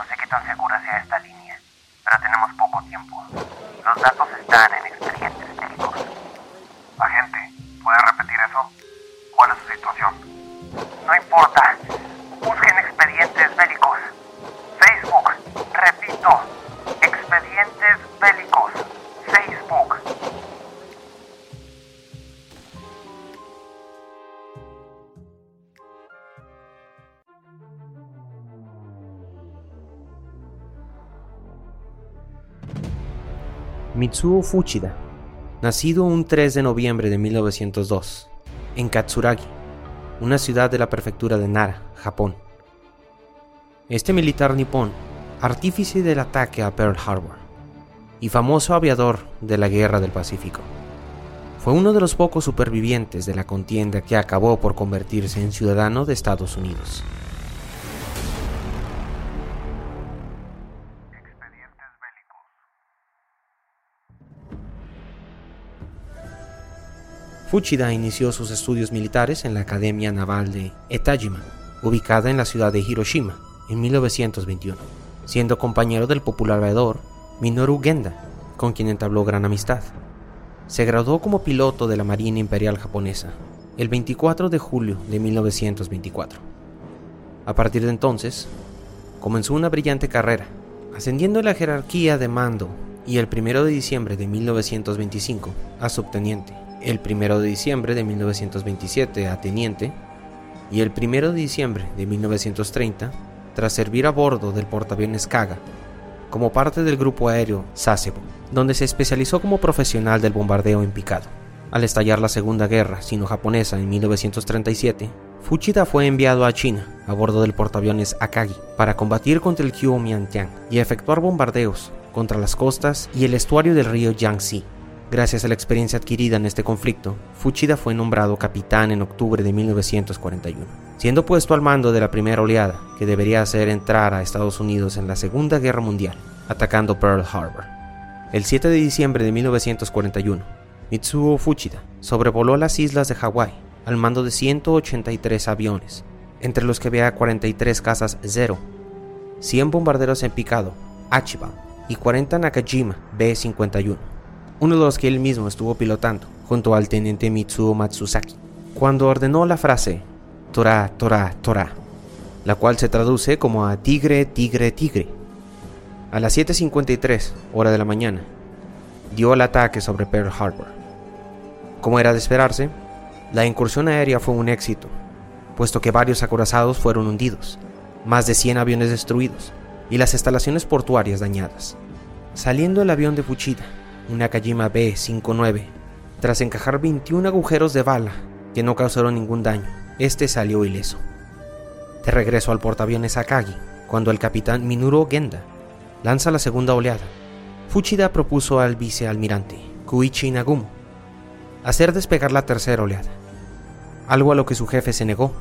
No sé qué tan segura sea esta línea, pero tenemos poco tiempo. Los datos están en expedientes médicos. Agente, ¿puede repetir eso? ¿Cuál es su situación? No importa. Mitsuo Fuchida, nacido un 3 de noviembre de 1902, en Katsuragi, una ciudad de la prefectura de Nara, Japón. Este militar nipón, artífice del ataque a Pearl Harbor y famoso aviador de la Guerra del Pacífico, fue uno de los pocos supervivientes de la contienda que acabó por convertirse en ciudadano de Estados Unidos. Fuchida inició sus estudios militares en la Academia Naval de Etajima, ubicada en la ciudad de Hiroshima, en 1921, siendo compañero del popular aviador Minoru Genda, con quien entabló gran amistad. Se graduó como piloto de la Marina Imperial Japonesa el 24 de julio de 1924. A partir de entonces, comenzó una brillante carrera, ascendiendo en la jerarquía de mando y el 1 de diciembre de 1925 a subteniente, el 1 de diciembre de 1927 a teniente y el 1 de diciembre de 1930 tras servir a bordo del portaaviones Kaga como parte del grupo aéreo Sasebo, donde se especializó como profesional del bombardeo en picado. Al estallar la Segunda Guerra Sino-Japonesa en 1937, Fuchida fue enviado a China a bordo del portaaviones Akagi para combatir contra el Kuomintang y efectuar bombardeos contra las costas y el estuario del río Yangtze. Gracias a la experiencia adquirida en este conflicto, Fuchida fue nombrado capitán en octubre de 1941, siendo puesto al mando de la primera oleada que debería hacer entrar a Estados Unidos en la Segunda Guerra Mundial, atacando Pearl Harbor. El 7 de diciembre de 1941, Mitsuo Fuchida sobrevoló las islas de Hawái al mando de 183 aviones, entre los que había 43 cazas Zero, 100 bombarderos en picado, Achiba, y 40 Nakajima B-51, uno de los que él mismo estuvo pilotando, junto al teniente Mitsuo Matsusaki, cuando ordenó la frase Tora, Tora, Tora, la cual se traduce como a tigre, tigre, tigre. A las 7.53 hora de la mañana, dio el ataque sobre Pearl Harbor. Como era de esperarse, la incursión aérea fue un éxito, puesto que varios acorazados fueron hundidos, más de 100 aviones destruidos y las instalaciones portuarias dañadas. Saliendo el avión de Fuchida, una Kajima B-59, tras encajar 21 agujeros de bala que no causaron ningún daño, este salió ileso. De regreso al portaaviones Akagi, cuando el capitán Minoru Genda lanza la segunda oleada, Fuchida propuso al vicealmirante Kuichi Nagumo hacer despegar la tercera oleada, algo a lo que su jefe se negó,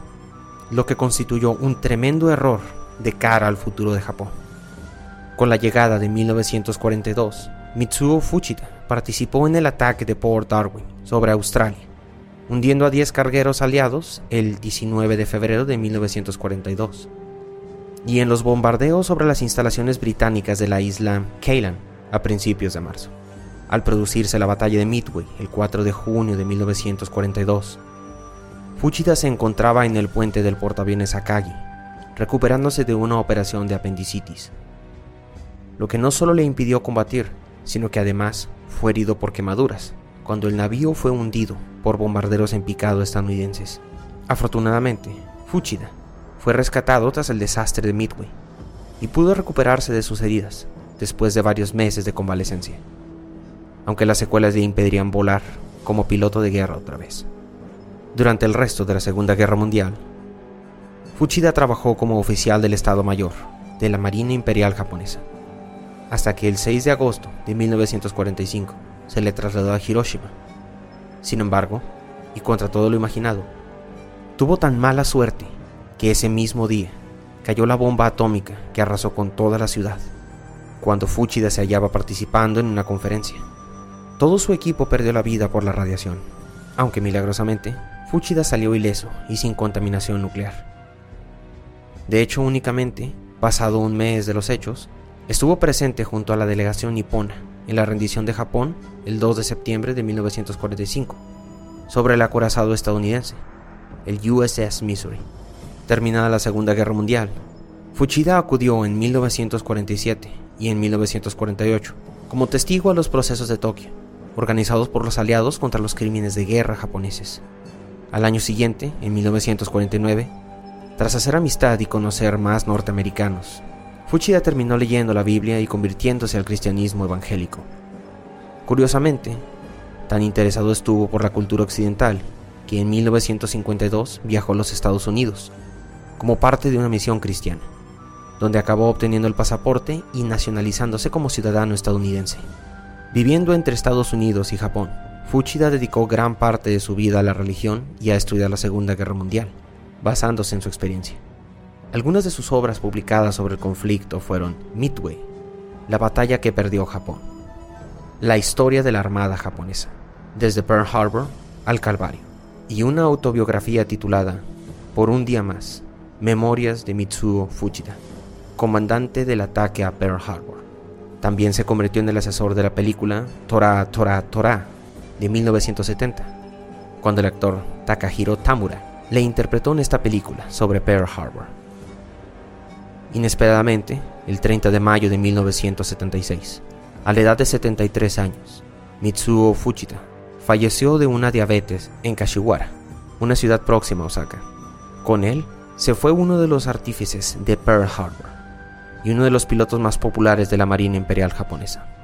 lo que constituyó un tremendo error de cara al futuro de Japón. Con la llegada de 1942, Mitsuo Fuchida participó en el ataque de Port Darwin sobre Australia, hundiendo a 10 cargueros aliados el 19 de febrero de 1942, y en los bombardeos sobre las instalaciones británicas de la isla Ceylan a principios de marzo. Al producirse la batalla de Midway el 4 de junio de 1942, Fuchida se encontraba en el puente del portaaviones Akagi, recuperándose de una operación de apendicitis, lo que no solo le impidió combatir, sino que además fue herido por quemaduras, cuando el navío fue hundido por bombarderos en picado estadounidenses. Afortunadamente, Fuchida fue rescatado tras el desastre de Midway y pudo recuperarse de sus heridas después de varios meses de convalecencia, aunque las secuelas le impedirían volar como piloto de guerra otra vez. Durante el resto de la Segunda Guerra Mundial, Fuchida trabajó como oficial del Estado Mayor de la Marina Imperial Japonesa, hasta que el 6 de agosto de 1945 se le trasladó a Hiroshima. Sin embargo, y contra todo lo imaginado, tuvo tan mala suerte que ese mismo día cayó la bomba atómica que arrasó con toda la ciudad, cuando Fuchida se hallaba participando en una conferencia. Todo su equipo perdió la vida por la radiación, aunque milagrosamente Fuchida salió ileso y sin contaminación nuclear. De hecho, únicamente Pasado un mes de los hechos, estuvo presente junto a la delegación nipona en la rendición de Japón el 2 de septiembre de 1945 sobre el acorazado estadounidense, el USS Missouri. Terminada la Segunda Guerra Mundial, Fuchida acudió en 1947 y en 1948 como testigo a los procesos de Tokio, organizados por los aliados contra los crímenes de guerra japoneses. Al año siguiente, en 1949, tras hacer amistad y conocer más norteamericanos, Fuchida terminó leyendo la Biblia y convirtiéndose al cristianismo evangélico. Curiosamente, tan interesado estuvo por la cultura occidental que en 1952 viajó a los Estados Unidos como parte de una misión cristiana, donde acabó obteniendo el pasaporte y nacionalizándose como ciudadano estadounidense. Viviendo entre Estados Unidos y Japón, Fuchida dedicó gran parte de su vida a la religión y a estudiar la Segunda Guerra Mundial, basándose en su experiencia. Algunas de sus obras publicadas sobre el conflicto fueron Midway, la batalla que perdió Japón, la historia de la Armada japonesa, desde Pearl Harbor al Calvario, y una autobiografía titulada Por un día más, Memorias de Mitsuo Fujita, comandante del ataque a Pearl Harbor. También se convirtió en el asesor de la película Tora Tora Tora de 1970, cuando el actor Takahiro Tamura le interpretó en esta película sobre Pearl Harbor. Inesperadamente, el 30 de mayo de 1976, a la edad de 73 años, Mitsuo Fujita falleció de una diabetes en Kashiwara, una ciudad próxima a Osaka. Con él se fue uno de los artífices de Pearl Harbor y uno de los pilotos más populares de la Marina Imperial japonesa.